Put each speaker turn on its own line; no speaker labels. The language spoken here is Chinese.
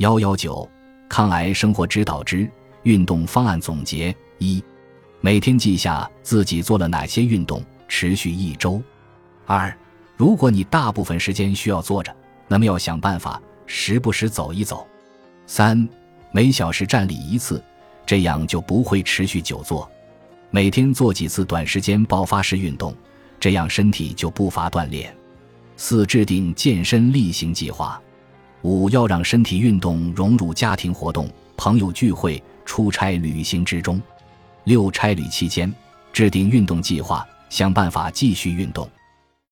幺幺九，抗癌生活指导之运动方案总结一，每天记下自己做了哪些运动，持续一周。二，如果你大部分时间需要坐着，那么要想办法时不时走一走。三，每小时站立一次，这样就不会持续久坐。每天做几次短时间爆发式运动，这样身体就不乏锻炼。四、制定健身例行计划。五、要让身体运动融入家庭活动、朋友聚会、出差旅行之中。六、差旅期间制定运动计划，想办法继续运动。